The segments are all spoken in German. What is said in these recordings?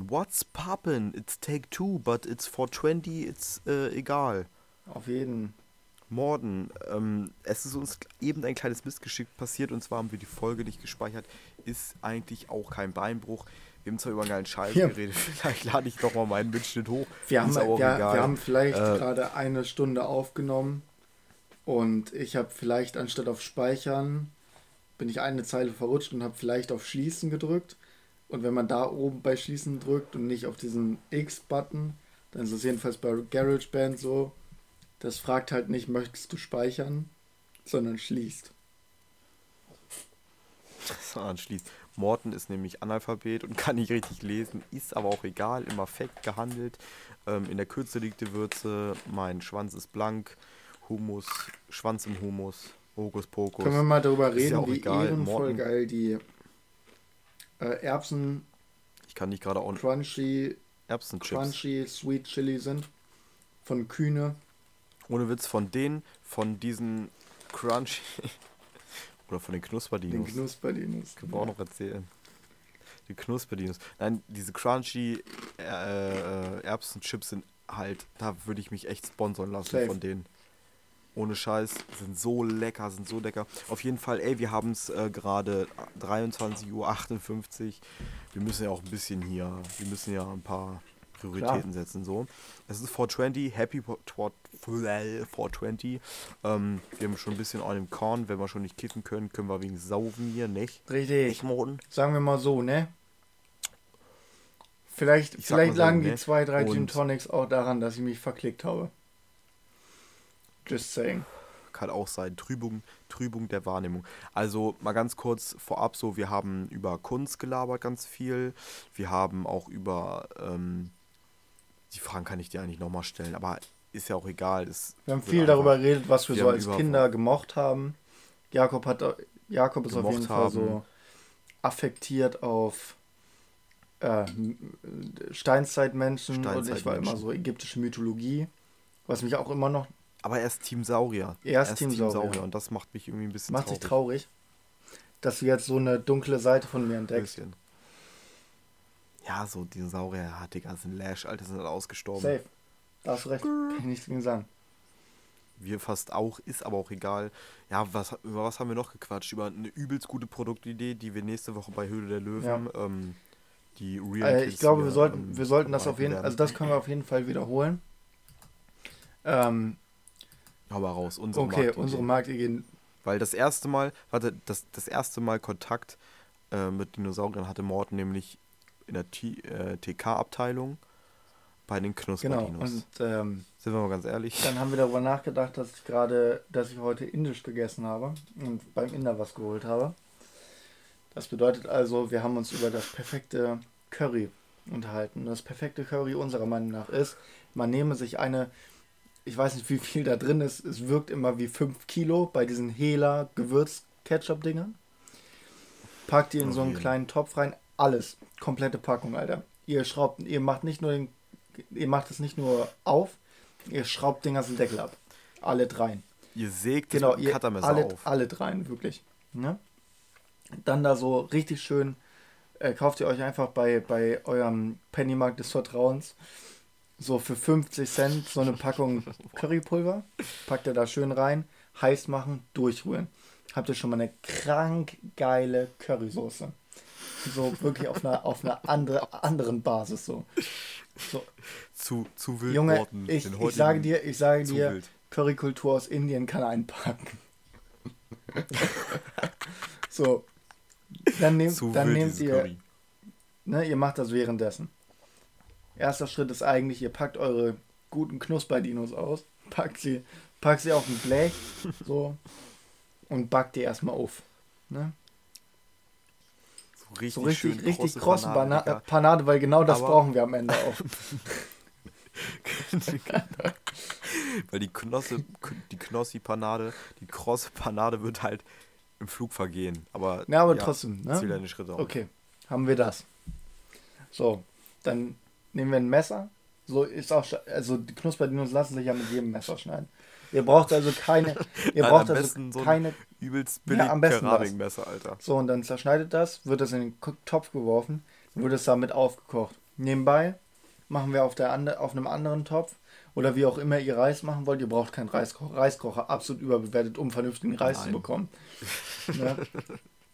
What's poppin'? What's poppin'? It's take two, but it's 420, it's äh, egal. Auf jeden. Morden, ähm, es ist uns eben ein kleines Missgeschick passiert und zwar haben wir die Folge nicht gespeichert. Ist eigentlich auch kein Beinbruch. Wir haben zwar über einen geilen Scheiß Ja. geredet, vielleicht lade ich doch mal meinen Mitschnitt hoch. Wir haben, wir, wir haben vielleicht Äh, gerade eine Stunde aufgenommen und ich habe vielleicht anstatt auf Speichern, bin ich eine Zeile verrutscht und habe vielleicht auf Schließen gedrückt. Und wenn man da oben bei Schließen drückt und nicht auf diesen X-Button, dann ist es jedenfalls bei GarageBand so, das fragt halt nicht, möchtest du speichern, sondern schließt. So, anschließt. Morten ist nämlich Analphabet und kann nicht richtig lesen, ist aber auch egal, im Affekt gehandelt. Ähm, in der Kürze liegt die Würze, mein Schwanz ist blank, Humus, Schwanz im Humus, Hokus Pokus. Können wir mal darüber ja reden, auch wie egal, ehrenvoll Morten- geil die äh, Erbsen Ich kann nicht gerade auch Crunchy, Erbsenchips. Crunchy Sweet Chili sind. Von Kühne. Ohne Witz, von denen, von diesen Crunchy oder von den Den Knusperdinos. Knusperdinos. Können wir auch noch erzählen. Die Knusperdinos. Nein, diese Crunchy äh, äh, Erbsenchips sind halt, da würde ich mich echt sponsern lassen Safe. von denen. Ohne Scheiß, sind so lecker, sind so lecker. Auf jeden Fall, ey, wir haben es äh, gerade 23.58 Uhr. Wir müssen ja auch ein bisschen hier, wir müssen ja ein paar Prioritäten setzen. So. Es ist 420, Happy 420. Ähm, wir haben schon ein bisschen an dem Korn. Wenn wir schon nicht kiffen können, können wir wegen Saufen hier, nicht? Richtig. Nicht, Morten? Sagen wir mal so, ne? Vielleicht, Ich vielleicht mal so, lagen ne? die zwei, drei Gin Tonics auch daran, dass ich mich verklickt habe. Just saying. Kann auch sein. Trübung, Trübung der Wahrnehmung. Also mal ganz kurz vorab so, wir haben über Kunst gelabert ganz viel. Wir haben auch über, ähm, die Fragen kann ich dir eigentlich nochmal stellen, aber ist ja auch egal. Es Wir haben viel darüber geredet, was wir wir so als Kinder gemocht haben. Jakob hat Jakob ist auf jeden Fall so affektiert auf äh, Steinzeitmenschen und ich war Steinzeitmenschen. immer so ägyptische Mythologie, was mich auch immer noch Aber er ist Team Saurier. Er ist Team Saurier. und das macht mich irgendwie ein bisschen macht sich traurig, dass du jetzt so eine dunkle Seite von mir Ein entdeckst. bisschen. Ja, so Dinosaurier, ja, die ganzen Lash, Alter, sind alle ausgestorben. Safe. Da hast du recht. Kann ich nichts gegen sagen. Wir fast auch, ist aber auch egal. Ja, was, über was haben wir noch gequatscht? Über eine übelst gute Produktidee, die wir nächste Woche bei Höhle der Löwen, ähm, die Real Äh, ich glaube, wir sollten, ähm, wir sollten das auf jeden werden. also das können wir auf jeden Fall wiederholen. Ähm, Hau mal raus, unsere okay, Marktidee. unsere Marktideen. Weil das erste Mal, warte, das, das erste Mal Kontakt äh, mit Dinosauriern hatte Morten nämlich in der äh, TK-Abteilung bei den Genau. Knusperdinos. Und ähm, Sind wir mal ganz ehrlich. dann haben wir darüber nachgedacht, dass ich gerade, dass ich heute indisch gegessen habe und beim Inder was geholt habe. Das bedeutet also, wir haben uns über das perfekte Curry unterhalten. Das perfekte Curry unserer Meinung nach ist, man nehme sich eine, ich weiß nicht wie viel da drin ist, es wirkt immer wie 5 Kilo bei diesen Hela Gewürz-Ketchup-Dingern. Packt die in Auf so einen kleinen Topf rein, alles, komplette Packung, Alter. Ihr schraubt, ihr macht nicht nur den, ihr macht es nicht nur auf, ihr schraubt den ganzen Deckel ab. Alle dreien. Ihr sägt Genau, mit ihr, Cuttermesser alle, auf. alle dreien, wirklich. Ne? Dann da so richtig schön, äh, kauft ihr euch einfach bei, bei eurem Pennymarkt des Vertrauens so für 50 Cent so eine Packung Currypulver. Packt ihr da schön rein, heiß machen, durchrühren. Habt ihr schon mal eine krank geile Currysoße. So wirklich auf einer, auf einer andere, anderen Basis so. so Zu, zu wild Junge, Morten, ich, ich sage dir, ich sage dir, wild. Currykultur aus Indien kann einpacken. so. Dann nehmt, Zu dann nehmt ihr, Curry. ne, ihr macht das währenddessen. Erster Schritt ist eigentlich, ihr packt eure guten Knusperdinos aus, packt sie, packt sie auf ein Blech, so, und backt die erstmal auf. Ne? So richtig, So richtig, schön richtig krosse Panade, Panade, weil genau das Aber- brauchen wir am Ende auch. Weil die Knosse, die Knossi-Panade, die krosse Panade wird halt im Flug vergehen. Aber, Ja, aber ja, trotzdem, ne? deine Schritte auf. Okay, haben wir das. So, dann nehmen wir ein Messer. So ist auch, also die Knusperdinos lassen sich ja mit jedem Messer schneiden. Ihr braucht also keine, ihr Nein, braucht also besten so keine, Übelst billig am besten. Keramikmesser, Alter. so und dann zerschneidet das, wird das in den Topf geworfen. wird es damit aufgekocht. Nebenbei machen wir auf, der ande, auf einem anderen Topf oder wie auch immer ihr Reis machen wollt. Ihr braucht keinen Reiskocher. Reiskocher absolut überbewertet, um vernünftigen Reis Nein. zu bekommen. Ne?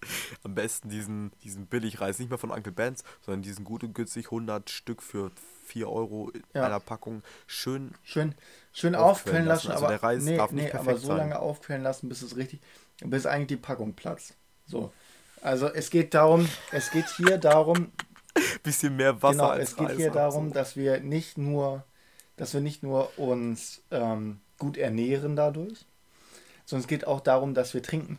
Am besten diesen, diesen Billigreis, nicht mehr von Uncle Ben's, sondern diesen gut und günstig 100 Stück für 4 Euro in Ja. einer Packung. Schön Schön, schön Aufquellen lassen, lassen. Also aber, der Reis nee, darf nicht nee, aber perfekt so sein. lange aufquellen lassen, bis es richtig, bis eigentlich die Packung platzt. So. Also es geht darum, es geht hier darum, bisschen mehr Wasser genau, als es geht Reis hier darum, so. dass wir nicht nur, dass wir nicht nur uns ähm, gut ernähren dadurch, sondern es geht auch darum, dass wir trinken.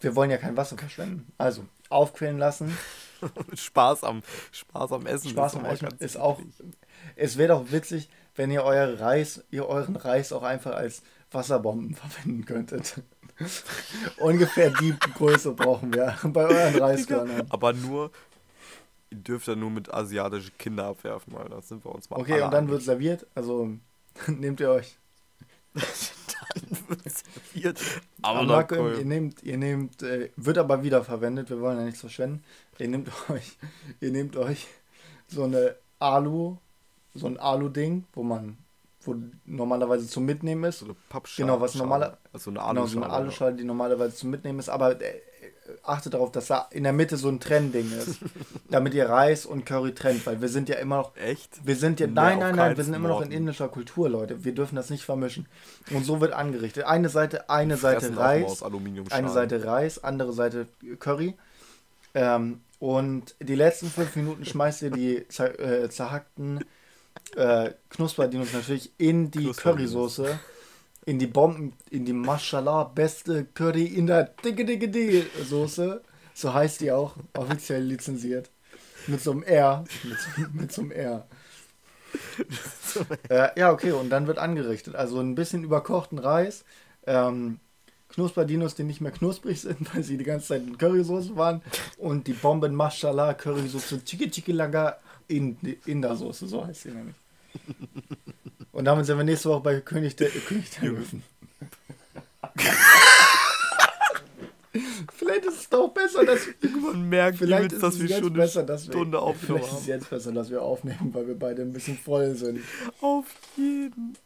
Wir wollen ja kein Wasser verschwenden. Also aufquellen lassen, Spaß am, Spaß am Essen. Spaß am Essen ist auch. Es wäre doch witzig, wenn ihr euer Reis, ihr euren Reis auch einfach als Wasserbomben verwenden könntet. Ungefähr die Größe brauchen wir bei euren Reiskörnern. Aber nur, ihr dürft ja nur mit asiatischen Kindern abwerfen, weil das sind wir uns mal Okay, und dann wird serviert. Also nehmt ihr euch. Serviert. Aber Marco, cool. ihr nehmt, ihr nehmt, äh, wird aber wiederverwendet. Wir wollen ja nichts verschwenden. Ihr nehmt euch, ihr nehmt euch so eine Alu, so ein Alu-Ding, wo man, wo normalerweise zum Mitnehmen ist. so eine Pappschale. Genau, was normaler- Also eine Genau, so eine Aluschale. Aluschale, die normalerweise zum Mitnehmen ist, aber äh, achtet darauf, dass da in der Mitte so ein Trennding ist, damit ihr Reis und Curry trennt, weil wir sind ja immer noch, Echt? wir sind ja, nein, nein, nein, wir sind immer noch in indischer Kultur, Leute, wir dürfen das nicht vermischen. Und so wird angerichtet. Eine Seite, eine Seite Reis, eine Seite Reis, andere Seite Curry. Ähm, und die letzten fünf Minuten schmeißt ihr die zer äh, zerhackten äh, Knusperdinos natürlich in die. Currysoße, in die Bomben, in die Mashallah beste Curry in der dicke dicke dicke Soße. So heißt die auch, offiziell lizenziert. Mit so einem R. Mit, so- mit so einem R. äh, ja, okay, und dann wird angerichtet. Also ein bisschen überkochten Reis, ähm, Knusperdinos, die nicht mehr knusprig sind, weil sie die ganze Zeit in Currysoße waren. Und die Bomben Mashallah Currysoße Chiki Chiki Laga in, in der Soße, so heißt sie nämlich. Und damit sind wir nächste Woche bei König der, König der Löwen. Vielleicht ist es doch besser, dass Man merkt Vielleicht ist dass wir schon eine besser, Stunde aufgenommen Vielleicht ist es jetzt besser, dass wir aufnehmen, weil wir beide ein bisschen voll sind. Auf jeden.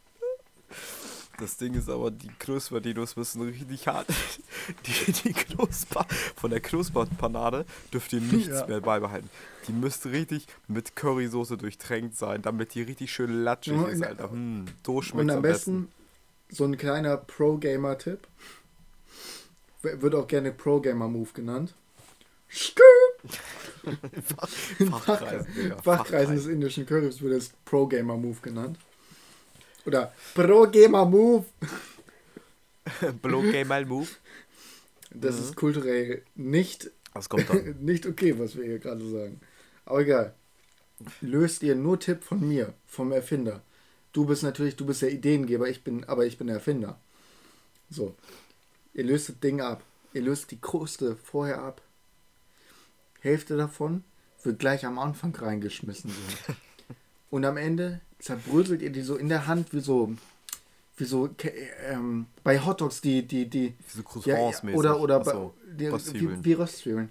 Das Ding ist aber, die Knusperdinos müssen richtig hart. Die, die Knusper, von der Knusperpanade dürft ihr nichts Ja. mehr beibehalten. Die müsste richtig mit Currysoße durchtränkt sein, damit die richtig schön latschig Ja, ist, und- Alter. Hm, so schmeckt Und am am besten so ein kleiner Pro-Gamer-Tipp. Wird auch gerne Pro-Gamer-Move genannt. Skü! besten. Fachkreisen, des indischen Currys wird es Pro-Gamer-Move genannt. Oder Pro-Gamer-Move. Blow Game Mal Move. Das Mhm. ist kulturell nicht, Was kommt nicht okay, was wir hier gerade sagen. Aber egal. Löst ihr nur Tipp von mir, vom Erfinder. Du bist natürlich, du bist der Ideengeber, ich bin, aber ich bin der Erfinder. So. Ihr löst das Ding ab. Ihr löst die Kruste vorher ab. Hälfte davon wird gleich am Anfang reingeschmissen. So. Und am Ende zerbröselt ihr die so in der Hand wie so, wie so ähm, bei Hotdogs die, die, die, So ja, oder oder bei, Achso, die, wie, wie Röstzwiebeln.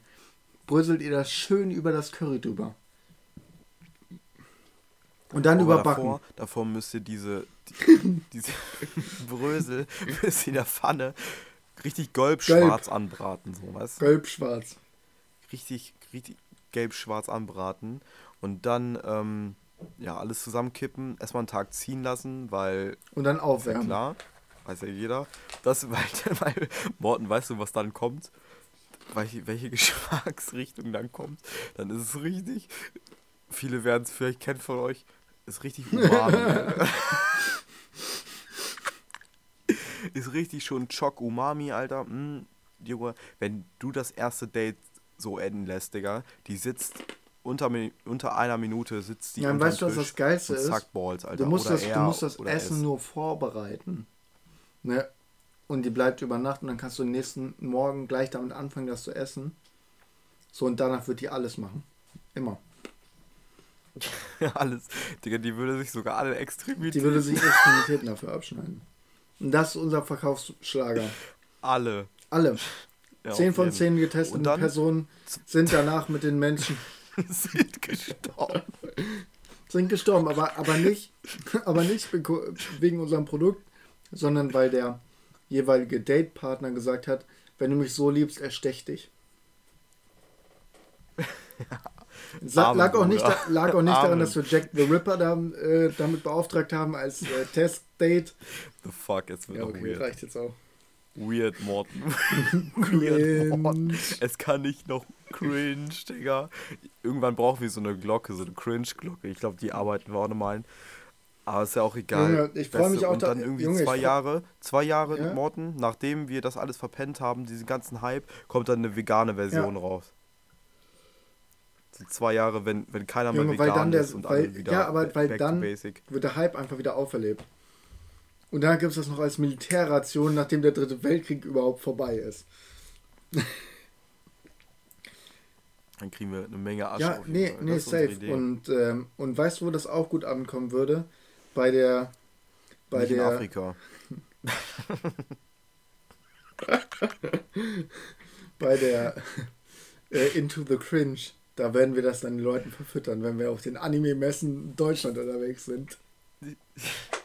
Bröselt ihr das schön über das Curry drüber. Und dann Aber überbacken. Davor, davor müsst ihr diese, die, diese Brösel müsst ihr in der Pfanne richtig gelb-schwarz anbraten, so, weißt? Gelb-schwarz. Richtig, richtig gelb-schwarz anbraten und dann, ähm, ja, alles zusammenkippen, erstmal einen Tag ziehen lassen, weil, Und dann ja aufwärmen. klar, weiß ja jeder, das, weil, weil, Morten, weißt du, was dann kommt? Welche, welche Geschmacksrichtung dann kommt? Dann ist es richtig, viele werden es vielleicht kennen von euch, ist richtig umami. ist richtig schon Choc Umami, Alter. Mm, Junge, wenn du das erste Date so enden lässt, Digga, die sitzt unter, unter einer Minute sitzt die Ja, unterm weißt du, was das Geilste ist? Balls, Alter. Du musst oder das, du er musst das Essen es. nur vorbereiten. Ne? Und die bleibt über Nacht und dann kannst du den nächsten Morgen gleich damit anfangen, das zu essen. So, und danach wird die alles machen. Immer. Ja, alles. Digga, die würde sich sogar alle Extremitäten. Die würde sich Extremitäten dafür abschneiden. Und das ist unser Verkaufsschlager. alle. Alle. Ja, Zehn von zehn getesteten dann- Personen sind danach mit den Menschen sind gestorben. Sind gestorben, aber, aber nicht, aber nicht wegen unserem Produkt, sondern weil der jeweilige Datepartner gesagt hat, wenn du mich so liebst, erstech dich. Ja. lag, auch nicht, lag auch nicht daran, dass wir Jack the Ripper da, äh, damit beauftragt haben als äh, Testdate. The fuck, jetzt wird ja, okay, reicht jetzt auch. Weird Morten. Weird Morten. Es kann nicht noch cringe, Digga. Irgendwann brauchen wir so eine Glocke, so eine Cringe-Glocke. Ich glaube, die arbeiten wir auch nochmal ein. Aber ist ja auch egal. Junge, ich freue mich auch. Und dann irgendwie Junge, zwei Jahre, zwei Jahre ja? Morten, nachdem wir das alles verpennt haben, diesen ganzen Hype, kommt dann eine vegane Version ja. raus. So zwei Jahre, wenn, wenn keiner Junge, mehr vegan der, ist und weil, alle wieder Ja, aber weil dann wird der Hype einfach wieder auferlebt. Und dann gibt es das noch als Militärration, nachdem der dritte Weltkrieg überhaupt vorbei ist. Dann kriegen wir eine Menge Arsch. Ja, nee, nee, safe. Und, ähm, und weißt du, wo das auch gut ankommen würde? Bei der. Bei Nicht der. In Afrika. bei der äh, Into the Cringe. Da werden wir das dann den Leuten verfüttern, wenn wir auf den Anime-Messen in Deutschland unterwegs sind.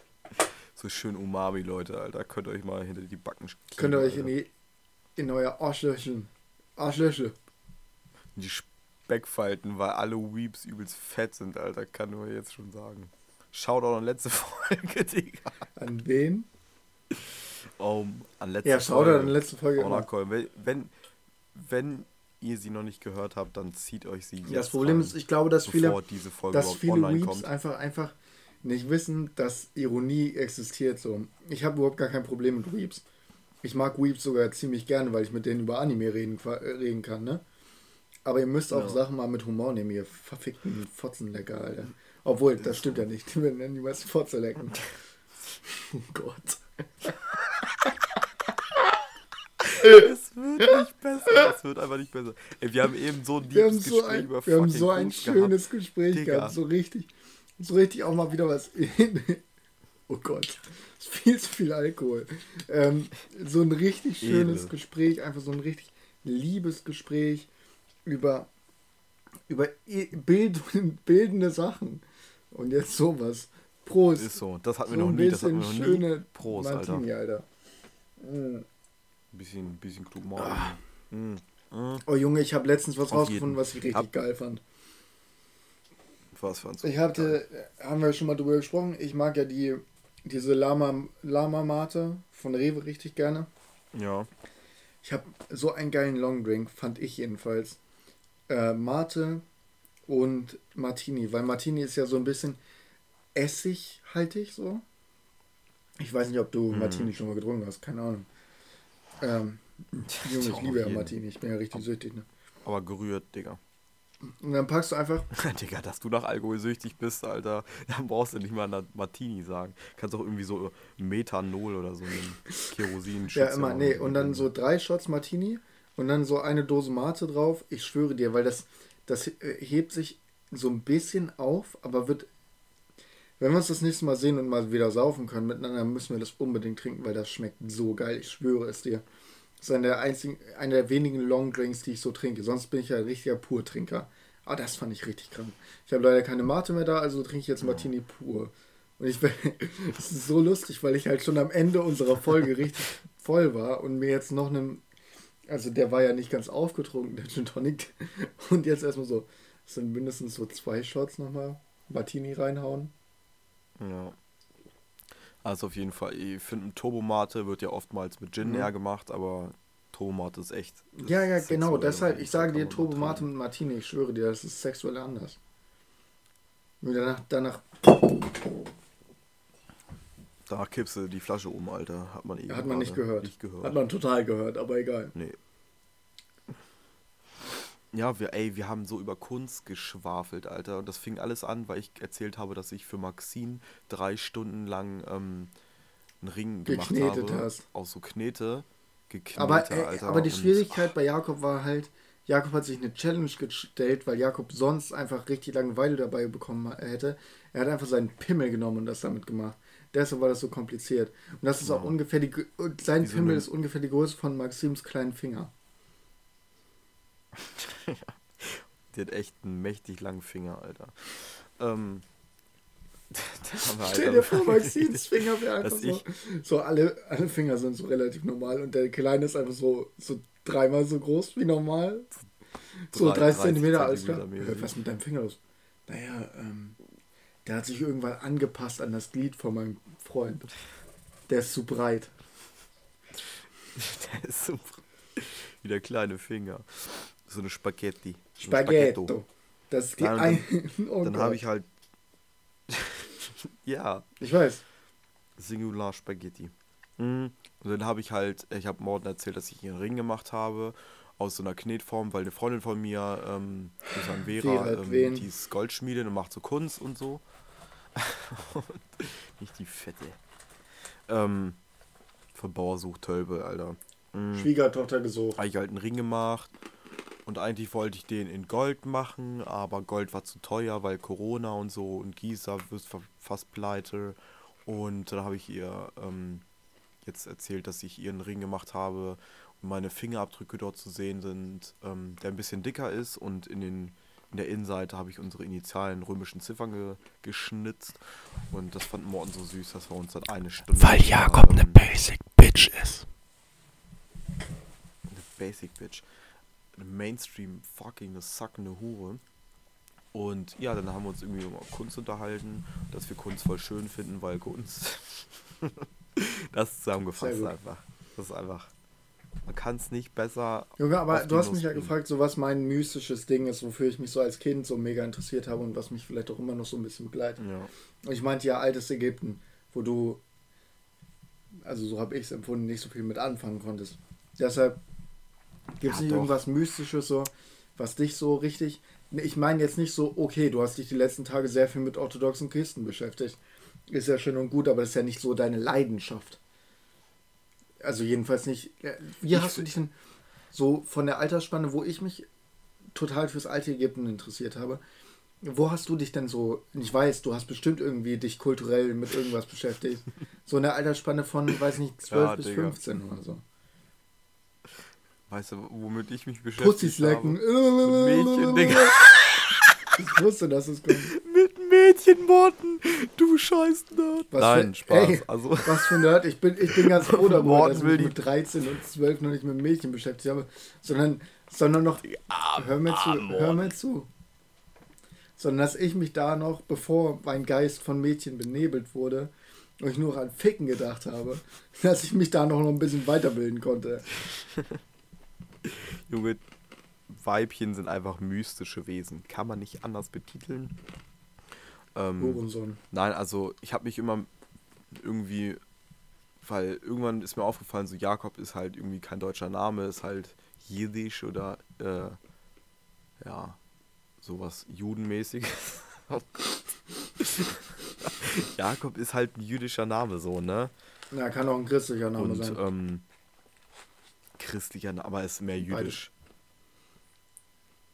So schön Umami, Leute, Alter. Könnt ihr euch mal hinter die Backen schieben, Könnt ihr euch in, die, in euer Arschlöchchen. Arschlöche. Die Speckfalten, weil alle Weeps übelst fett sind, Alter. Kann nur jetzt schon sagen. Schaut auch an letzte Folge, Digga. An wen? Um, an letzte ja, schaut an letzte Folge. Wenn, wenn, wenn ihr sie noch nicht gehört habt, dann zieht euch sie jetzt Das Problem ist, ich glaube, dass viele, dass viele Weeps einfach, einfach nicht wissen, dass Ironie existiert. So. Ich habe überhaupt gar kein Problem mit Weeps. Ich mag Weeps sogar ziemlich gerne, weil ich mit denen über Anime reden, reden kann, ne? Aber ihr müsst auch ja. Sachen mal mit Humor nehmen, ihr verfickten Fotzenlecker, Alter. Obwohl, das stimmt ja nicht. Die werden ja niemals Fotze lecken. Oh Gott. es wird nicht besser. Es wird einfach nicht besser. Ey, wir haben eben so ein liebes so Gespräch ein, über Wir haben so ein schönes gehabt. Gespräch Digga. gehabt. So richtig, so richtig auch mal wieder was. oh Gott. Viel zu viel Alkohol. Ähm, so ein richtig schönes Edel. Gespräch. Einfach so ein richtig liebes Gespräch über, über Bild, bildende Sachen. Und jetzt sowas. Prost. Ist so. Das hatten wir so noch nie. Das hatten wir noch schöne. Prost, Martini, Alter. Alter. Mm. Ein bisschen, bisschen klug ah. mm. mm. Oh Junge, ich habe letztens was Auf rausgefunden, jeden. was ich richtig Hab geil fand. Was fandst du? Ich hatte, haben wir schon mal drüber gesprochen, ich mag ja die, diese Lama, Lama Mate von Rewe richtig gerne. Ja. Ich habe so einen geilen Longdrink, fand ich jedenfalls. Äh, Mate und Martini, weil Martini ist ja so ein bisschen essighaltig so. Ich weiß nicht, ob du hm. Martini schon mal getrunken hast, keine Ahnung. Ähm, Junge, ich liebe ja Martini, ich bin ja richtig süchtig, ne? Aber gerührt, Digga. Und dann packst du einfach. Digga, dass du nach Alkohol süchtig bist, Alter. Dann brauchst du nicht mal Martini sagen. Kannst auch irgendwie so Methanol oder so einen Kerosin Ja, immer, nee. Und dann so drei Shots Martini und dann so eine Dose Mate drauf. Ich schwöre dir, weil das, das hebt sich so ein bisschen auf, aber wird. Wenn wir uns das nächste Mal sehen und mal wieder saufen können miteinander, müssen wir das unbedingt trinken, weil das schmeckt so geil. Ich schwöre es dir. Das ist einer der, einzigen, einer der wenigen Long Drinks, die ich so trinke. Sonst bin ich ja ein richtiger Purtrinker. Aber das fand ich richtig krank. Ich habe leider keine Mate mehr da, also trinke ich jetzt Martini pur. Und ich das ist so lustig, weil ich halt schon am Ende unserer Folge richtig voll war und mir jetzt noch einen also der war ja nicht ganz aufgetrunken, der Gin Tonic. Und jetzt erstmal so, es sind mindestens so zwei Shots nochmal Martini reinhauen. Ja. Also auf jeden Fall, ich finde Turbomate wird ja oftmals mit Gin mhm. näher gemacht, aber Turbomate ist echt. Ja, ja, genau, deshalb, ich sage dir Turbomate mit Martini, ich schwöre dir, das ist sexuell anders. Und danach, danach Danach kippst du die Flasche um, Alter. Hat man eh Hat man nicht gehört. nicht gehört. Hat man total gehört, aber egal. Nee. Ja, wir, ey, wir haben so über Kunst geschwafelt, Alter. Und das fing alles an, weil ich erzählt habe, dass ich für Maxine drei Stunden lang ähm, einen Ring gemacht Geknetet habe. Hast. Aus so Knete. Geknete, aber, ey, Alter. Aber die Schwierigkeit bei Jakob war halt, Jakob hat sich eine Challenge gestellt, weil Jakob sonst einfach richtig Langeweile dabei bekommen hätte. Er hat einfach seinen Pimmel genommen und das damit gemacht. Deshalb war das so kompliziert. Und das ist ja. auch ungefähr die. Sein Diese Pimmel ist ungefähr die Größe von Maxims kleinen Finger. Die hat echt einen mächtig langen Finger, Alter. Ähm, Stell dir vor, Maxins Finger wäre einfach so. So alle, alle Finger sind so relativ normal und der kleine ist einfach so, so dreimal so groß wie normal. So 30 Zentimeter, alles klar. Was mit deinem Finger los? Naja, ähm, der hat sich irgendwann angepasst an das Glied von meinem Freund. Der ist zu breit. der ist so wie der kleine Finger. So eine Spaghetti. Spaghetto. Das ist Nein, ein. Dann, dann habe ich halt. ja. Ich weiß. Singular Spaghetti. Mhm. Und dann habe ich halt, ich habe Morten erzählt, dass ich einen Ring gemacht habe aus so einer Knetform, weil eine Freundin von mir, ähm, an Vera, ähm, die ist Goldschmiedin und macht so Kunst und so. nicht die Fette. Ähm, von Bauer sucht Tölpe, Alter. Mhm. Schwiegertochter gesucht. Habe ich halt einen Ring gemacht. Und eigentlich wollte ich den in Gold machen, aber Gold war zu teuer, weil Corona und so und Gießer wird fast pleite. Und dann habe ich ihr ähm, jetzt erzählt, dass ich ihren Ring gemacht habe und meine Fingerabdrücke dort zu sehen sind, ähm, der ein bisschen dicker ist und in den in der Innenseite habe ich unsere initialen römischen Ziffern ge geschnitzt und das fand Morten so süß, dass wir uns dann eine Stunde. Weil Jakob ähm, eine Basic Bitch ist. Eine Basic Bitch. Eine Mainstream fucking sackende Hure. Und ja, dann haben wir uns irgendwie über Kunst unterhalten, dass wir Kunst voll schön finden, weil Kunst. das ist zusammengefasst einfach. Das ist einfach. Man kann es nicht besser. Junge, aber du hast mich ja gefragt, so was mein mystisches Ding ist, wofür ich mich so als Kind so mega interessiert habe und was mich vielleicht auch immer noch so ein bisschen begleitet. Ja. Und ich meinte ja altes Ägypten, wo du, also so habe ich es empfunden, nicht so viel mit anfangen konntest. Deshalb gibt es ja, nicht doch. irgendwas Mystisches, so, was dich so richtig. Ich meine jetzt nicht so, okay, du hast dich die letzten Tage sehr viel mit orthodoxen Christen beschäftigt. Ist ja schön und gut, aber das ist ja nicht so deine Leidenschaft. Also jedenfalls nicht. Wie ich hast du dich denn so von der Altersspanne, wo ich mich total fürs alte Ägypten interessiert habe, wo hast du dich denn so, ich weiß, du hast bestimmt irgendwie dich kulturell mit irgendwas beschäftigt, so in der Altersspanne von, weiß nicht, 12 ja, bis Digga. 15 oder so. Weißt du, womit ich mich beschäftige? Pussys lecken. Mit Mädchen, Digga. Ich wusste, dass es kommt. Mit Mädchenmorden, du scheiß Nerd. Was Nein, für, Spaß. Ey, also. Was für Nerd. Ich bin, ich bin ganz froh darüber, dass ich mich mit 13 und 12 noch nicht mit Mädchen beschäftigt habe, sondern, sondern noch. hör mir zu, hör mir zu. Sondern dass ich mich da noch, bevor mein Geist von Mädchen benebelt wurde, und ich nur an Ficken gedacht habe, dass ich mich da noch ein bisschen weiterbilden konnte. Junge, Weibchen sind einfach mystische Wesen. Kann man nicht anders betiteln. Ähm, nein, also ich habe mich immer irgendwie, weil irgendwann ist mir aufgefallen, so Jakob ist halt irgendwie kein deutscher Name, ist halt Jiddisch oder äh, ja, sowas Judenmäßiges. oh Jakob ist halt ein jüdischer Name, so, ne? Ja, kann auch ein christlicher Name Und, sein. Ähm, christlicher Name, aber ist mehr jüdisch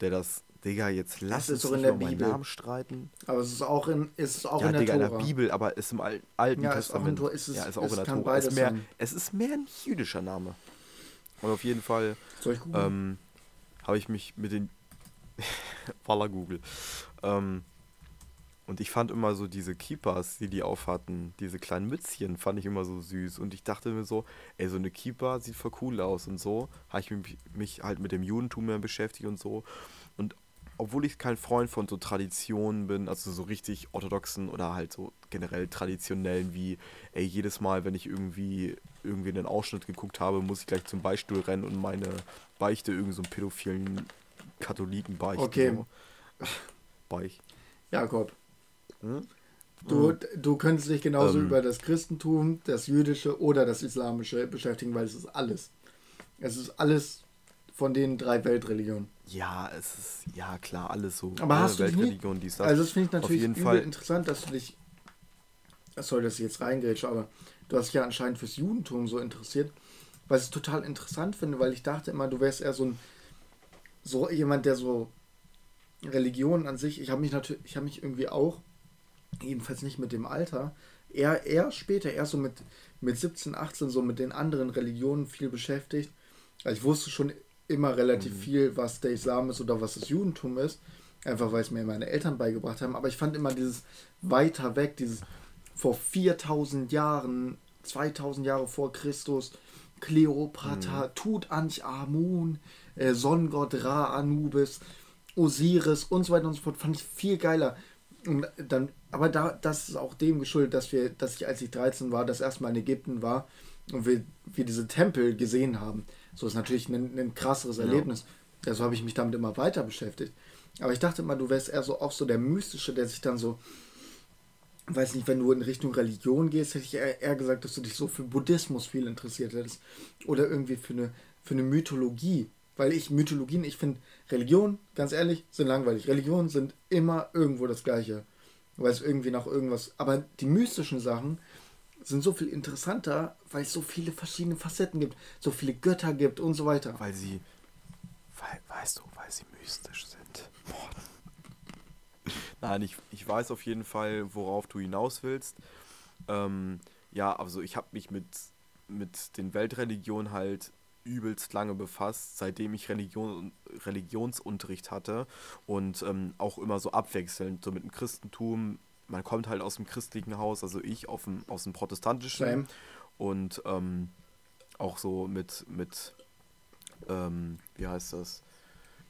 der das, Digga, jetzt lass es doch in der Bibel. Namen streiten. Aber es ist auch in, ist auch ja, in der Digga, Tora. in der Bibel, aber ist im Al Alten ja, Testament. Ist auch in, ist es, ja, ist auch in der Tora. Ist mehr, es ist mehr ein jüdischer Name. Und auf jeden Fall ähm, habe ich mich mit den Voller Google. Ähm, und ich fand immer so diese Keepers, die die aufhatten, diese kleinen Mützchen, fand ich immer so süß. Und ich dachte mir so, ey, so eine Keeper sieht voll cool aus und so. Habe ich mich, mich halt mit dem Judentum mehr beschäftigt und so. Und obwohl ich kein Freund von so Traditionen bin, also so richtig orthodoxen oder halt so generell traditionellen, wie, ey, jedes Mal, wenn ich irgendwie irgendwie in den Ausschnitt geguckt habe, muss ich gleich zum Beistuhl rennen und meine Beichte irgend so einen pädophilen Katholiken beichten. Okay. So. Beich. Jakob, hm? Du, du könntest dich genauso ähm, über das Christentum, das Jüdische oder das Islamische beschäftigen, weil es ist alles. Es ist alles von den drei Weltreligionen. Ja, es ist, ja klar, alles so. Aber hast du Weltreligion, nie, dies, Also das finde ich natürlich jeden Fall interessant, dass du dich, sorry, dass ich jetzt reingrätsche, aber du hast dich ja anscheinend fürs Judentum so interessiert, was ich total interessant finde, weil ich dachte immer, du wärst eher so ein, so jemand, der so Religion an sich, ich habe mich natürlich, ich habe mich irgendwie auch jedenfalls nicht mit dem Alter, eher, eher später, eher so mit, mit 17, 18, so mit den anderen Religionen viel beschäftigt. Also ich wusste schon immer relativ mhm. viel, was der Islam ist oder was das Judentum ist. Einfach weil es mir meine Eltern beigebracht haben. Aber ich fand immer dieses weiter weg, dieses vor 4000 Jahren, 2000 Jahre vor Christus, Kleopatra, mhm. Tutanchamun, äh, Sonnengott Ra, Anubis, Osiris und so weiter und so fort, fand ich viel geiler. Und dann, aber da, das ist auch dem geschuldet, dass wir, dass ich, als ich 13 war, das erste Mal in Ägypten war und wir, wir diese Tempel gesehen haben. So ist natürlich ein, ein krasseres ja. Erlebnis. Also habe ich mich damit immer weiter beschäftigt. Aber ich dachte immer, du wärst eher so auch so der Mystische, der sich dann so, weiß nicht, wenn du in Richtung Religion gehst, hätte ich eher, eher gesagt, dass du dich so für Buddhismus viel interessiert hättest. Oder irgendwie für eine, für eine Mythologie. Weil ich Mythologien, ich finde Religion, ganz ehrlich, sind langweilig. Religionen sind immer irgendwo das Gleiche. Weil es irgendwie nach irgendwas. Aber die mystischen Sachen sind so viel interessanter, weil es so viele verschiedene Facetten gibt, so viele Götter gibt und so weiter. Weil sie. Weil, weißt du, weil sie mystisch sind. Boah. Nein, ich, ich weiß auf jeden Fall, worauf du hinaus willst. Ähm, ja, also ich habe mich mit, mit den Weltreligionen halt übelst lange befasst, seitdem ich Religion, Religionsunterricht hatte und ähm, auch immer so abwechselnd, so mit dem Christentum. Man kommt halt aus dem christlichen Haus, also ich dem, aus dem protestantischen Same. und ähm, auch so mit, mit ähm, wie heißt das,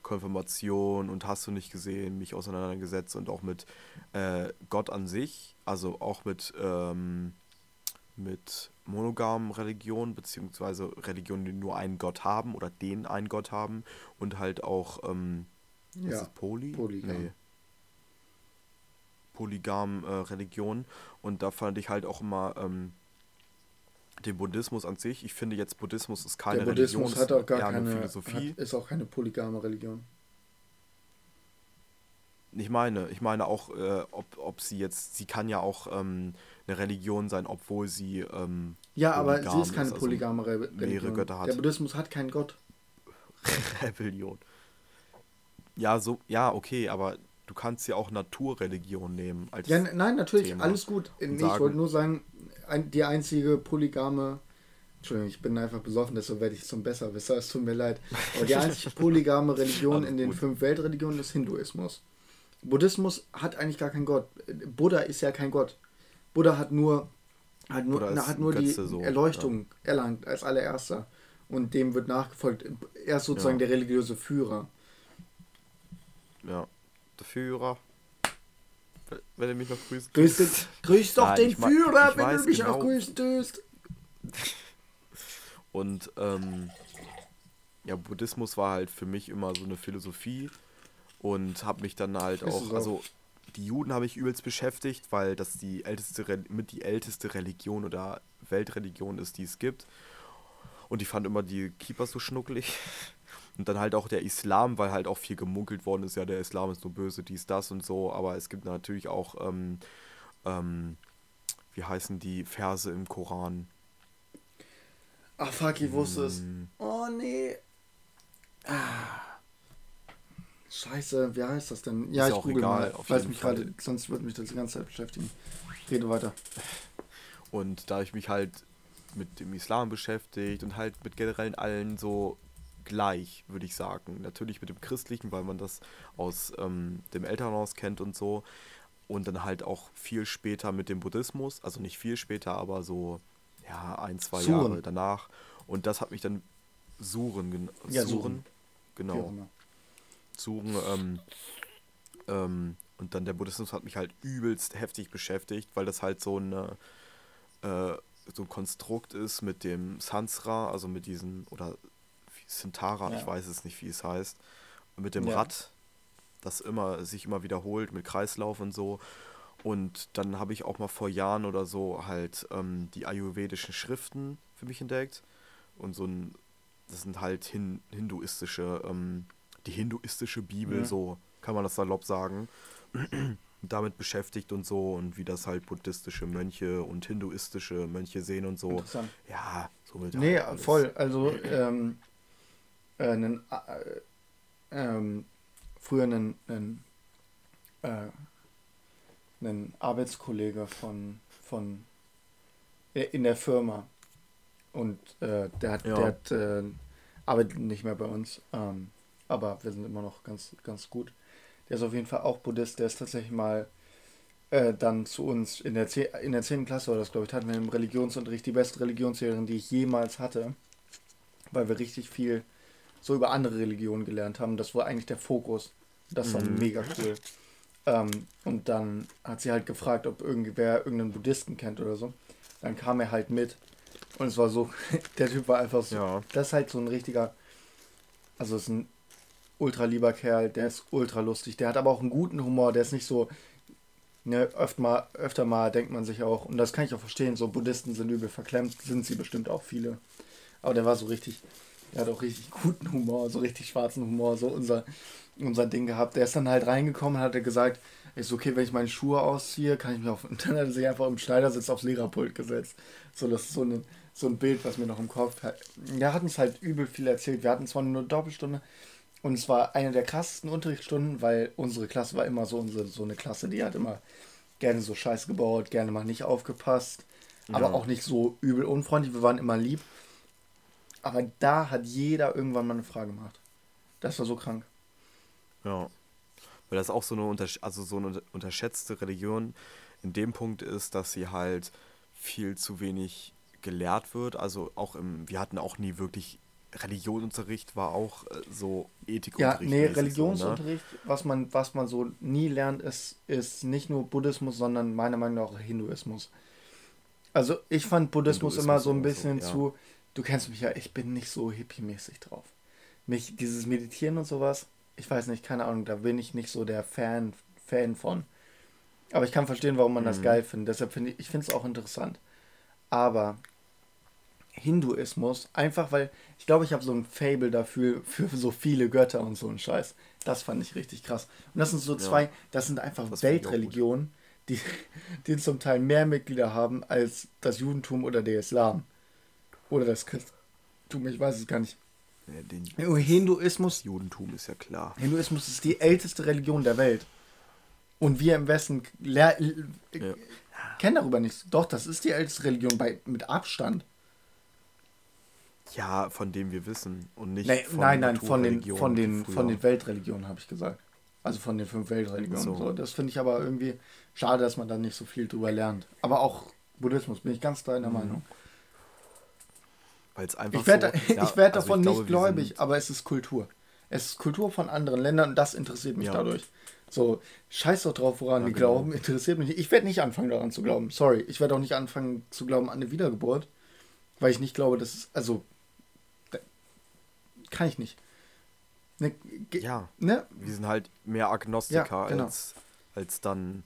Konfirmation und hast du nicht gesehen, mich auseinandergesetzt und auch mit äh, Gott an sich, also auch mit ähm, mit monogamen Religionen, beziehungsweise Religionen, die nur einen Gott haben oder den einen Gott haben und halt auch, ähm, ja. ist es Poly? Polygam. Nee. Polygam äh, Religionen und da fand ich halt auch immer ähm, den Buddhismus an sich. Ich finde jetzt Buddhismus ist keine Der Buddhismus Religion, hat auch gar keine Philosophie. Hat, ist auch keine polygame Religion. Ich meine, ich meine auch, äh, ob, ob sie jetzt, sie kann ja auch ähm, eine Religion sein, obwohl sie. Ähm, ja, aber sie ist keine polygame also Religion. Götter hat. Der Buddhismus hat keinen Gott. Rebellion. Ja, so, ja, okay, aber du kannst ja auch Naturreligion nehmen. Als ja, nein, natürlich, Thema alles gut. Nee, ich wollte nur sagen, ein, die einzige polygame. Entschuldigung, ich bin einfach besoffen, deshalb werde ich zum Besserwisser, es tut mir leid. Aber die einzige polygame Religion in den fünf Weltreligionen ist Hinduismus. Buddhismus hat eigentlich gar keinen Gott. Buddha ist ja kein Gott. Buddha hat nur, hat nur, na, hat nur die so, Erleuchtung ja. erlangt als allererster. Und dem wird nachgefolgt. Er ist sozusagen ja. der religiöse Führer. Ja, der Führer. Wenn er mich noch grüßt. Grüß, grüß doch Nein, den Führer, wenn du mich genau. auch grüßen tust. Und ähm, ja, Buddhismus war halt für mich immer so eine Philosophie und habe mich dann halt auch, also die Juden habe ich übelst beschäftigt, weil das die älteste, mit die älteste Religion oder Weltreligion ist, die es gibt. Und ich fand immer die Keepers so schnuckelig. Und dann halt auch der Islam, weil halt auch viel gemunkelt worden ist, ja, der Islam ist nur böse, dies, das und so. Aber es gibt natürlich auch, ähm, ähm, wie heißen die Verse im Koran? Ach fuck, ich wusste es. Hm. Oh nee. Ah. Scheiße, wie heißt das denn? Ja, ist ich google egal, mal, weil mich gerade, sonst würde mich das die ganze Zeit beschäftigen. Rede weiter. Und da ich mich halt mit dem Islam beschäftigt und halt mit generell allen so gleich, würde ich sagen. Natürlich mit dem Christlichen, weil man das aus ähm, dem Elternhaus kennt und so. Und dann halt auch viel später mit dem Buddhismus. Also nicht viel später, aber so ja, ein, zwei Suren. Jahre danach. Und das hat mich dann Suren, ja, Suren, Suren. genau suchen. Ähm, ähm, und dann der Buddhismus hat mich halt übelst heftig beschäftigt, weil das halt so, eine, äh, so ein Konstrukt ist mit dem Sansra, also mit diesem, oder Sintara, ja. ich weiß es nicht, wie es heißt, mit dem ja. Rad, das immer sich immer wiederholt mit Kreislauf und so. Und dann habe ich auch mal vor Jahren oder so halt ähm, die ayurvedischen Schriften für mich entdeckt. Und so ein, das sind halt hin, hinduistische ähm, die hinduistische Bibel, ja. so kann man das salopp sagen, damit beschäftigt und so und wie das halt buddhistische Mönche und hinduistische Mönche sehen und so. Ja, so wird Nee, halt voll. Also, ähm, äh, einen, äh, ähm, früher einen, einen, äh, einen Arbeitskollege von, von äh, in der Firma und äh, der hat, ja. der hat äh, arbeitet nicht mehr bei uns. Ähm, aber wir sind immer noch ganz, ganz gut. Der ist auf jeden Fall auch Buddhist. Der ist tatsächlich mal äh, dann zu uns in der, 10, in der 10. Klasse, oder das glaube ich, hatten wir im Religionsunterricht die beste Religionslehrerin, die ich jemals hatte. Weil wir richtig viel so über andere Religionen gelernt haben. Das war eigentlich der Fokus. Das war mhm. mega cool. Ähm, und dann hat sie halt gefragt, ob irgendwer irgendeinen Buddhisten kennt oder so. Dann kam er halt mit. Und es war so, der Typ war einfach so. Ja. Das ist halt so ein richtiger, also ist ein ultra lieber Kerl, der ist ultra lustig. Der hat aber auch einen guten Humor, der ist nicht so, ne, öfter mal, öfter mal denkt man sich auch, und das kann ich auch verstehen, so Buddhisten sind übel verklemmt, sind sie bestimmt auch viele. Aber der war so richtig, der hat auch richtig guten Humor, so richtig schwarzen Humor, so unser, unser Ding gehabt. Der ist dann halt reingekommen und hat gesagt, ist okay, wenn ich meine Schuhe ausziehe, kann ich mich auf, und dann hat er sich einfach im Schneidersitz aufs Lehrerpult gesetzt. So, das ist so, eine, so ein Bild, was mir noch im Kopf hat. Der hat uns halt übel viel erzählt. Wir hatten zwar nur eine Doppelstunde, und es war eine der krassesten Unterrichtsstunden, weil unsere Klasse war immer so, unsere, so eine Klasse, die hat immer gerne so Scheiß gebaut, gerne mal nicht aufgepasst, ja. aber auch nicht so übel unfreundlich. Wir waren immer lieb. Aber da hat jeder irgendwann mal eine Frage gemacht. Das war so krank. Ja. Weil das auch so eine, Untersch also so eine unterschätzte Religion in dem Punkt ist, dass sie halt viel zu wenig gelehrt wird. Also auch im, wir hatten auch nie wirklich Religionsunterricht war auch äh, so Ethikunterricht. Ja, nee, Religionsunterricht, so, ne? was, man, was man so nie lernt, ist, ist nicht nur Buddhismus, sondern meiner Meinung nach auch Hinduismus. Also ich fand Buddhismus, Hinduismus immer so ein bisschen so, ja. zu, du kennst mich ja, ich bin nicht so hippie-mäßig drauf. Mich, dieses Meditieren und sowas, ich weiß nicht, keine Ahnung, da bin ich nicht so der Fan, Fan von. Aber ich kann verstehen, warum man mhm. das geil findet. Deshalb finde ich, ich finde es auch interessant. Aber Hinduismus, einfach weil ich glaube, ich habe so ein Fable dafür, für so viele Götter und so ein Scheiß. Das fand ich richtig krass. Und das sind so zwei, ja, das sind einfach das Weltreligionen, die, die zum Teil mehr Mitglieder haben als das Judentum oder der Islam. Oder das Christentum, ich weiß es gar nicht. Ja, den Hinduismus. Judentum ist ja klar. Hinduismus ist die älteste Religion der Welt. Und wir im Westen ja. kennen darüber nichts. Doch, das ist die älteste Religion bei, mit Abstand. Ja, von dem wir wissen und nicht nee, von Nein, nein, von den, von, den, von den Weltreligionen habe ich gesagt. Also von den fünf Weltreligionen. So. so das finde ich aber irgendwie schade, dass man da nicht so viel drüber lernt. Aber auch Buddhismus bin ich ganz deiner mhm. Meinung. Weil es einfach ich werde so, ja, werd also davon glaube, nicht gläubig, aber es ist Kultur. Es ist Kultur von anderen Ländern und das interessiert mich ja. dadurch. So, scheiß doch drauf, woran ja, die genau. glauben, interessiert mich nicht. Ich werde nicht anfangen daran zu glauben. Sorry, ich werde auch nicht anfangen zu glauben an eine Wiedergeburt, weil ich nicht glaube, dass es, also kann ich nicht. Ne, ja, ne? wir sind halt mehr Agnostiker ja, genau. als, als dann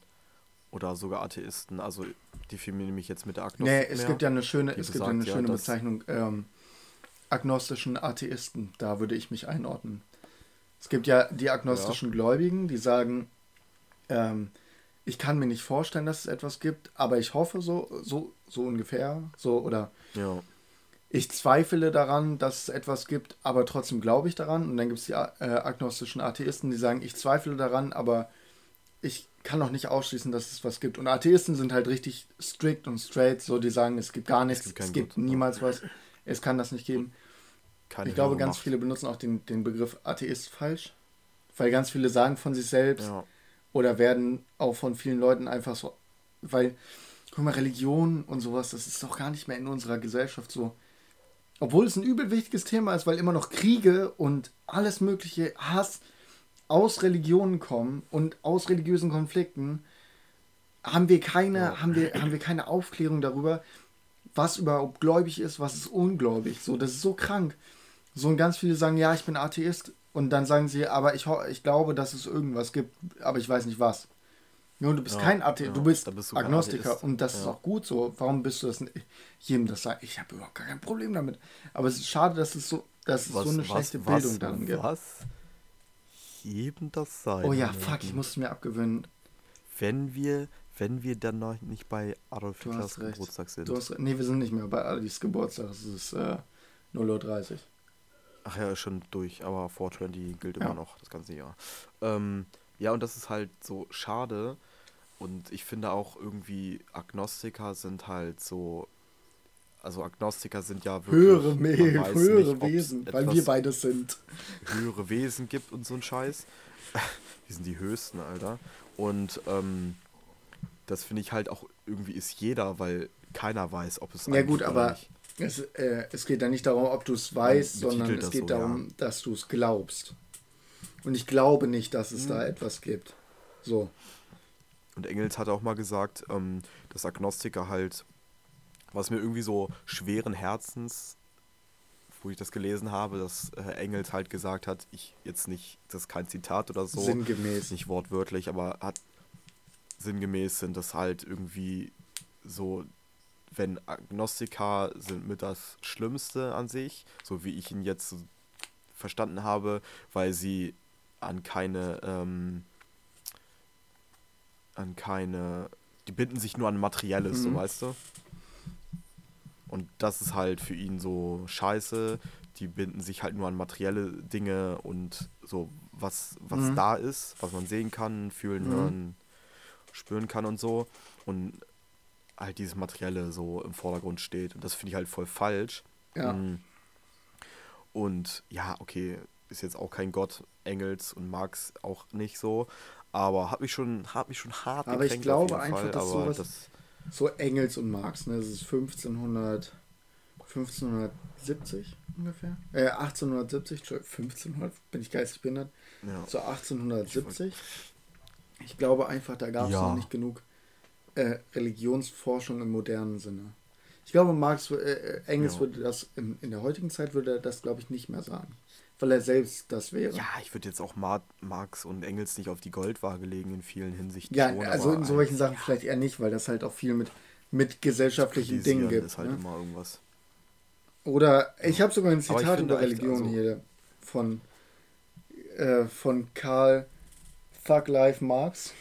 oder sogar Atheisten. Also definiere mich jetzt mit der Agnostik. Nee, es mehr, gibt ja eine schöne, es gibt eine schöne Bezeichnung, ähm, agnostischen Atheisten, da würde ich mich einordnen. Es gibt ja die agnostischen ja. Gläubigen, die sagen, ähm, ich kann mir nicht vorstellen, dass es etwas gibt, aber ich hoffe so, so, so ungefähr, so oder ja ich zweifle daran, dass es etwas gibt, aber trotzdem glaube ich daran. Und dann gibt es die äh, agnostischen Atheisten, die sagen, ich zweifle daran, aber ich kann auch nicht ausschließen, dass es was gibt. Und Atheisten sind halt richtig strict und straight, so die sagen, es gibt gar nichts, es gibt, es gibt niemals was, es kann das nicht geben. Keine ich glaube, ganz macht. viele benutzen auch den, den Begriff Atheist falsch, weil ganz viele sagen von sich selbst ja. oder werden auch von vielen Leuten einfach so, weil, guck mal, Religion und sowas, das ist doch gar nicht mehr in unserer Gesellschaft so obwohl es ein übel wichtiges Thema ist, weil immer noch Kriege und alles mögliche Hass aus Religionen kommen und aus religiösen Konflikten, haben wir keine, ja. haben wir, haben wir keine Aufklärung darüber, was überhaupt gläubig ist, was ist ungläubig. So, das ist so krank. So und ganz viele sagen, ja, ich bin Atheist. Und dann sagen sie, aber ich, ich glaube, dass es irgendwas gibt, aber ich weiß nicht was. Nur du bist ja, kein Atheist, ja, du bist, bist du Agnostiker und das ja. ist auch gut so. Warum bist du das nicht? Jedem das sagt, ich habe überhaupt gar kein Problem damit. Aber es ist schade, dass es so, dass es was, so eine was, schlechte was, Bildung darin gibt. Was? Jedem das sein. Oh ja, fuck, ich musste mir abgewöhnen. Wenn wir, wenn wir dann noch nicht bei Adolf Hitlers Geburtstag sind. Du hast, nee, wir sind nicht mehr bei Adolfs Geburtstag. Es ist äh, 0.30 Uhr. Ach ja, ist schon durch, aber 420 gilt immer noch das ganze Jahr. Ähm, ja, und das ist halt so schade. Und ich finde auch irgendwie Agnostiker sind halt so, also Agnostiker sind ja wirklich höhere, Me höhere nicht, Wesen, weil wir beides sind. Höhere Wesen gibt und so ein Scheiß. die sind die höchsten, Alter. Und ähm, das finde ich halt auch irgendwie ist jeder, weil keiner weiß, ob es Ja gut, aber es, äh, es geht ja nicht darum, ob du es weißt, sondern es geht so, darum, ja. dass du es glaubst. Und ich glaube nicht, dass es hm. da etwas gibt. So. Und Engels hat auch mal gesagt, ähm, dass Agnostiker halt, was mir irgendwie so schweren Herzens, wo ich das gelesen habe, dass äh, Engels halt gesagt hat, ich jetzt nicht, das ist kein Zitat oder so. Sinngemäß. Nicht wortwörtlich, aber hat sinngemäß sind das halt irgendwie so, wenn Agnostiker sind mit das Schlimmste an sich, so wie ich ihn jetzt verstanden habe, weil sie an keine, ähm, an keine, die binden sich nur an Materielles, mhm. so weißt du? Und das ist halt für ihn so scheiße. Die binden sich halt nur an materielle Dinge und so, was, was mhm. da ist, was man sehen kann, fühlen, mhm. hören, spüren kann und so. Und halt dieses Materielle so im Vordergrund steht. Und das finde ich halt voll falsch. Ja. Mm. Und ja, okay, ist jetzt auch kein Gott, Engels und Marx auch nicht so. Aber hat mich schon, hat mich schon hart Aber ich glaube einfach, Fall, dass sowas, das so Engels und Marx, ne, das ist 1500, 1570 ungefähr. Äh, 1870, 1500, bin ich geistig behindert. Ja. So 1870. Ich glaube einfach, da gab es ja. noch nicht genug äh, Religionsforschung im modernen Sinne. Ich glaube, Marx, äh, äh, Engels ja. würde das in, in der heutigen Zeit würde er das, glaube ich, nicht mehr sagen. Weil er selbst das wäre. Ja, ich würde jetzt auch Marx und Engels nicht auf die Goldwaage legen in vielen Hinsichten. Ja, schon, also in solchen Sachen ja. vielleicht eher nicht, weil das halt auch viel mit, mit gesellschaftlichen Dingen gibt. Ist halt ne? immer irgendwas. Oder ich habe sogar ein Zitat über Religion also hier von, äh, von Karl Fuck Life Marx.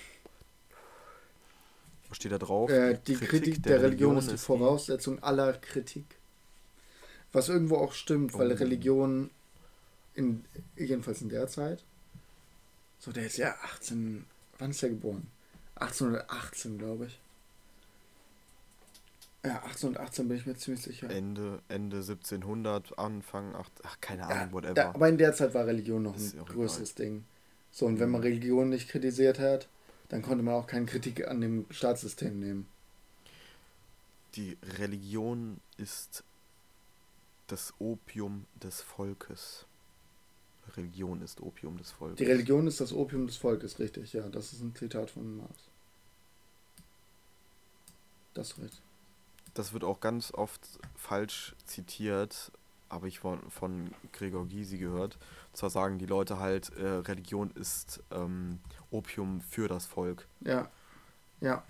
Was steht da drauf? Äh, die Kritik, Kritik der, der, Religion, ist die Voraussetzung aller Kritik. Was irgendwo auch stimmt, weil oh. Religion in, jedenfalls in der Zeit, so der ist ja 18, wann ist er geboren? 1818, glaube ich. Ja, 1818 bin ich mir ziemlich sicher. Ende, Ende 1700, Anfang, ach, ach keine Ahnung, ja, whatever. Da, aber in der Zeit war Religion noch ein größeres egal. Ding. So, und wenn man Religion nicht kritisiert hat, dann konnte man auch keine Kritik an dem Staatssystem nehmen. Die Religion ist das Opium des Volkes. Religion ist Opium des Volkes. Die Religion ist das Opium des Volkes, richtig, ja. Das ist ein Zitat von Marx. Das recht. Das wird auch ganz oft falsch zitiert, habe ich von, von Gregor Gysi gehört. Und zwar sagen die Leute halt, äh, Religion ist ähm, Opium für das Volk. Ja. Ja.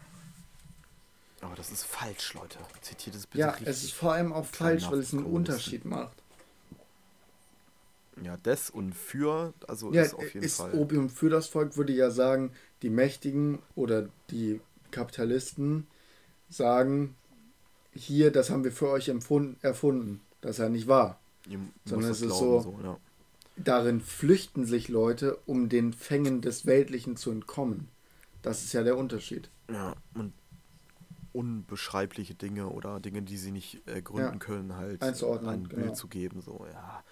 Aber das ist falsch, Leute. Zitiert es bitte Ja, richtig. es ist vor allem auch falsch, weil es einen Unterschied macht. Ja, des und für, also ja, ist auf jeden ist Fall. Opium für das Volk würde ja sagen, die Mächtigen oder die Kapitalisten sagen, hier, das haben wir für euch empfunden, erfunden. Das ist ja nicht wahr. Sondern es ist so, so ja. darin flüchten sich Leute, um den Fängen des Weltlichen zu entkommen. Das ist ja der Unterschied. Ja, und unbeschreibliche Dinge oder Dinge, die sie nicht äh, gründen ja. können, halt ein Bild genau. zu geben. So, ja.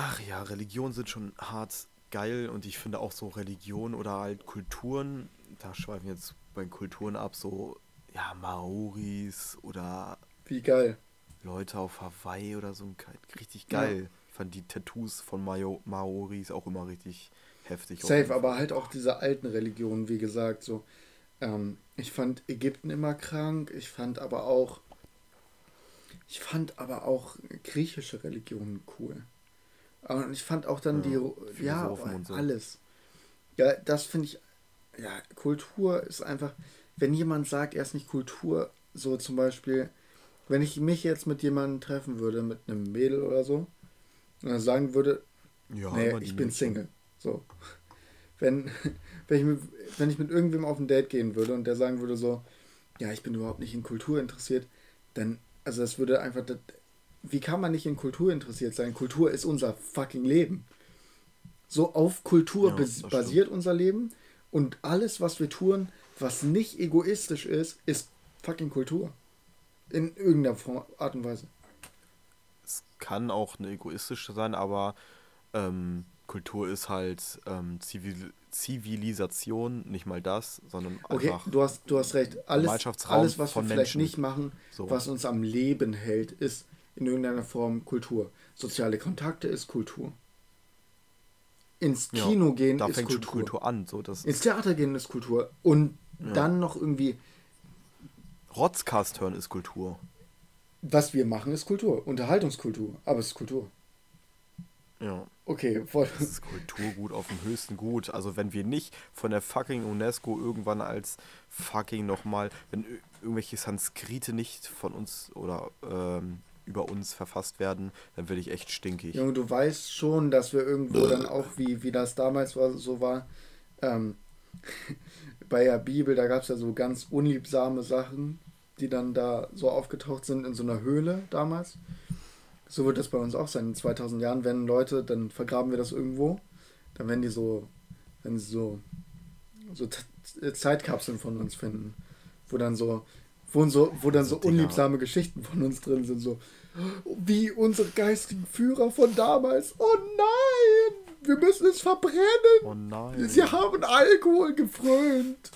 Ach ja, Religionen sind schon hart geil und ich finde auch so Religion oder halt Kulturen, da schweifen jetzt bei Kulturen ab, so ja, Maoris oder wie geil. Leute auf Hawaii oder so, richtig geil. Ja. Ich fand die Tattoos von Mayo Maoris auch immer richtig heftig. Safe, aber halt auch diese alten Religionen, wie gesagt, so. Ähm, ich fand Ägypten immer krank, ich fand aber auch ich fand aber auch griechische Religionen cool. Und ich fand auch dann ja, die, ja, so. alles. Ja, das finde ich, ja, Kultur ist einfach, wenn jemand sagt, er ist nicht Kultur, so zum Beispiel, wenn ich mich jetzt mit jemandem treffen würde, mit einem Mädel oder so, und dann sagen würde, ja, nee, ich bin Single. So. Wenn, wenn, ich mit, wenn ich mit irgendwem auf ein Date gehen würde und der sagen würde so, ja, ich bin überhaupt nicht in Kultur interessiert, dann, also das würde einfach, wie kann man nicht in Kultur interessiert sein? Kultur ist unser fucking Leben. So auf Kultur ja, basiert unser Leben und alles, was wir tun, was nicht egoistisch ist, ist fucking Kultur. In irgendeiner Form, Art und Weise. Es kann auch eine egoistische sein, aber ähm, Kultur ist halt ähm, Zivil Zivilisation, nicht mal das, sondern Okay, einfach du hast, du hast recht. Alles, alles was wir vielleicht Menschen. nicht machen, So. was uns am Leben hält, ist in irgendeiner Form Kultur. Soziale Kontakte ist Kultur. Ins Ja, Kino gehen da ist fängt Kultur. schon Kultur an. So, das Ins Theater gehen ist Kultur. Und Ja. dann noch irgendwie, Rotzcast hören ist Kultur. was wir machen, ist Kultur. Unterhaltungskultur. Aber es ist Kultur. Ja. Okay, voll. Das ist Kulturgut auf dem höchsten Gut. Also wenn wir nicht von der fucking UNESCO irgendwann als fucking nochmal, wenn ir- irgendwelche Sanskrite nicht von uns oder ähm, über uns verfasst werden, dann werde ich echt stinkig. Junge, du weißt schon, dass wir irgendwo dann auch, wie, wie das damals war, so war, ähm, bei der Bibel, da gab es ja so ganz unliebsame Sachen, die dann da so aufgetaucht sind in so einer Höhle damals. So wird das bei uns auch sein. In 2000 Jahren werden Leute, dann vergraben wir das irgendwo, dann werden die so, wenn sie so, so Zeitkapseln von uns finden, wo dann so, wo, so, wo dann So unliebsame Geschichten von uns drin sind, so, wie unsere geistigen Führer von damals. Oh nein, wir müssen es verbrennen. Oh nein. Sie haben Alkohol gefrönt.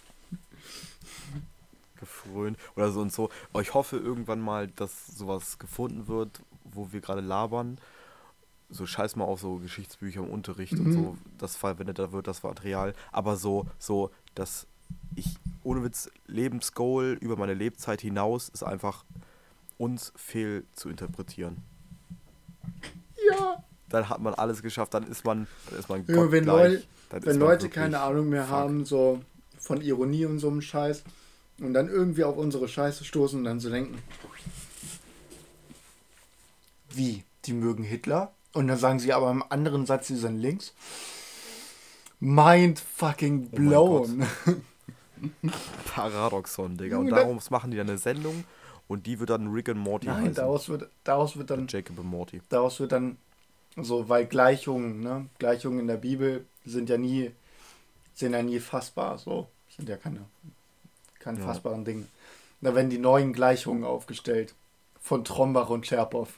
gefrönt oder so und so. Aber ich hoffe irgendwann mal, dass sowas gefunden wird, wo wir gerade labern. So scheiß mal auf so Geschichtsbücher im Unterricht und Mhm. so, das verwendet da wird, das Material. Aber so, so, dass ich ohne Witz Lebensgoal über meine Lebzeit hinaus ist einfach uns fehl zu interpretieren. Ja. Dann hat man alles geschafft, dann ist man, dann ist man Ja, wenn gottgleich. Leute- Wenn man Leute keine Ahnung mehr fuck. haben, so von Ironie und so einem Scheiß, und dann irgendwie auf unsere Scheiße stoßen und dann so denken, wie, die mögen Hitler? Und dann sagen sie aber im anderen Satz, sie sind links. Mind fucking Oh mein blown. Paradoxon, Digga. Und da- darum machen die dann eine Sendung und die wird dann Rick and Morty Nein, heißen. daraus wird, daraus wird dann Jacob und Morty. daraus wird dann so, weil Gleichungen, ne? Gleichungen in der Bibel sind ja nie, sind ja nie fassbar, so. Sind ja keine, keine Ja. fassbaren Dinge. Da werden die neuen Gleichungen aufgestellt. Von Trombach und Scherpow.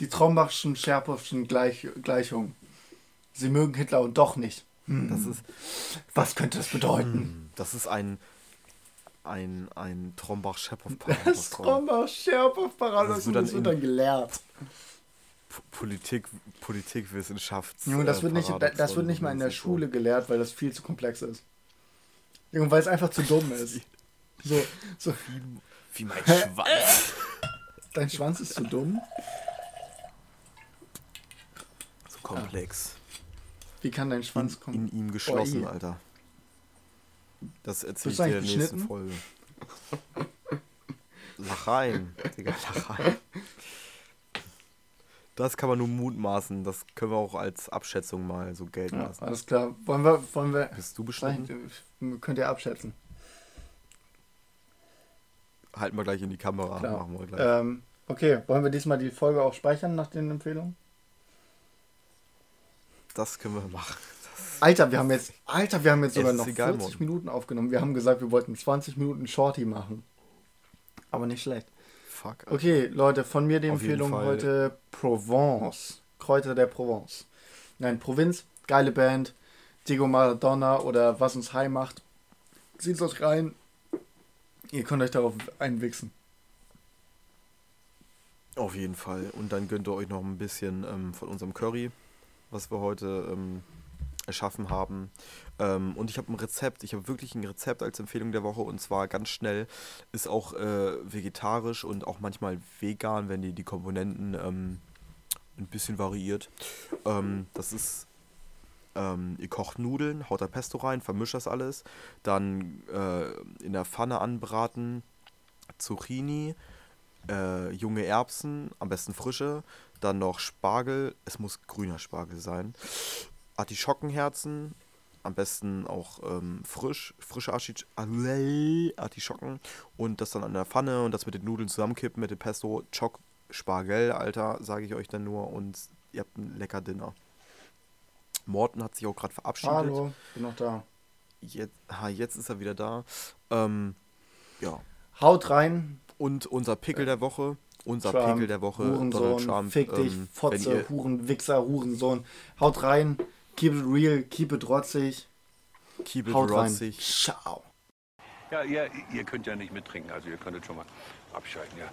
Die Trombachschen, Scherpowschen Gleich, Gleichungen. Sie mögen Hitler und doch nicht. Hm, Das ist, was könnte das bedeuten? hm, das ist ein, ein, ein trombach schepow Das trombach scherpow paradoxon Das wird dann wird dann gelehrt. Politik, Politikwissenschafts. Junge, das äh, wird nicht, das wird nicht mal in der. Schule gelehrt, weil das viel zu komplex ist. Junge, weil es einfach zu dumm ist. So, so, Wie mein Schwanz. dein Schwanz ist zu dumm. So komplex. Wie kann dein Schwanz In, kommen? in ihm geschlossen, Oh. Alter. Das erzähl ich dir in der nächsten Folge. Lach rein, Digga, lach rein. Das kann man nur mutmaßen. Das können wir auch als Abschätzung mal so gelten Ja, lassen. alles klar. Wollen wir, wollen wir, Bist du Nein, bestimmt? könnt ihr abschätzen. Halten wir gleich in die Kamera. Klar. Machen wir gleich. Ähm, okay, wollen wir diesmal die Folge auch speichern nach den Empfehlungen? Das können wir machen. Alter, wir haben jetzt, Alter, wir haben jetzt sogar noch egal, 40 Mann. Minuten aufgenommen. Wir haben gesagt, wir wollten 20 Minuten Shorty machen. Aber nicht schlecht. Fuck. Alter. Okay, Leute, von mir die Auf Empfehlung heute Provence. Kräuter der Provence. Nein, Provinz, geile Band. Diego Maradona oder was uns high macht. Zieht's euch rein. Ihr könnt euch darauf einwichsen. Auf jeden Fall. Und dann gönnt ihr euch noch ein bisschen ähm, von unserem Curry, was wir heute ähm, erschaffen haben. Ähm, und ich habe ein Rezept. Ich habe wirklich ein Rezept als Empfehlung der Woche und zwar ganz schnell. Ist auch äh, vegetarisch und auch manchmal vegan, wenn die die Komponenten ähm, ein bisschen variiert. Ähm, das ist ähm, ihr kocht Nudeln, haut da Pesto rein, vermischt das alles, dann äh, in der Pfanne anbraten, Zucchini, äh, junge Erbsen, am besten frische, dann noch Spargel, es muss grüner Spargel sein, Artischockenherzen, am besten auch ähm, frisch, frische Artisch Artischocken und das dann an der Pfanne und das mit den Nudeln zusammenkippen mit dem Pesto, Choc Spargel, Alter, sage ich euch dann nur und ihr habt ein lecker Dinner. Morten hat sich auch gerade verabschiedet. Hallo, bin noch da. Jetzt, ha, jetzt ist er wieder da. Ähm, ja, Haut rein Und unser Pickel der Woche. Unser Trump, Pickel der Woche. Donald Hurensohn, Trump. fick dich, ähm, Fotze, ihr- Huren, Wichser, Hurensohn. Haut rein, keep it real, keep it rotzig. Keep it Haut rein. rotzig. Ciao. Ja, ihr, ihr könnt ja nicht mittrinken, also ihr könntet schon mal abschalten, ja.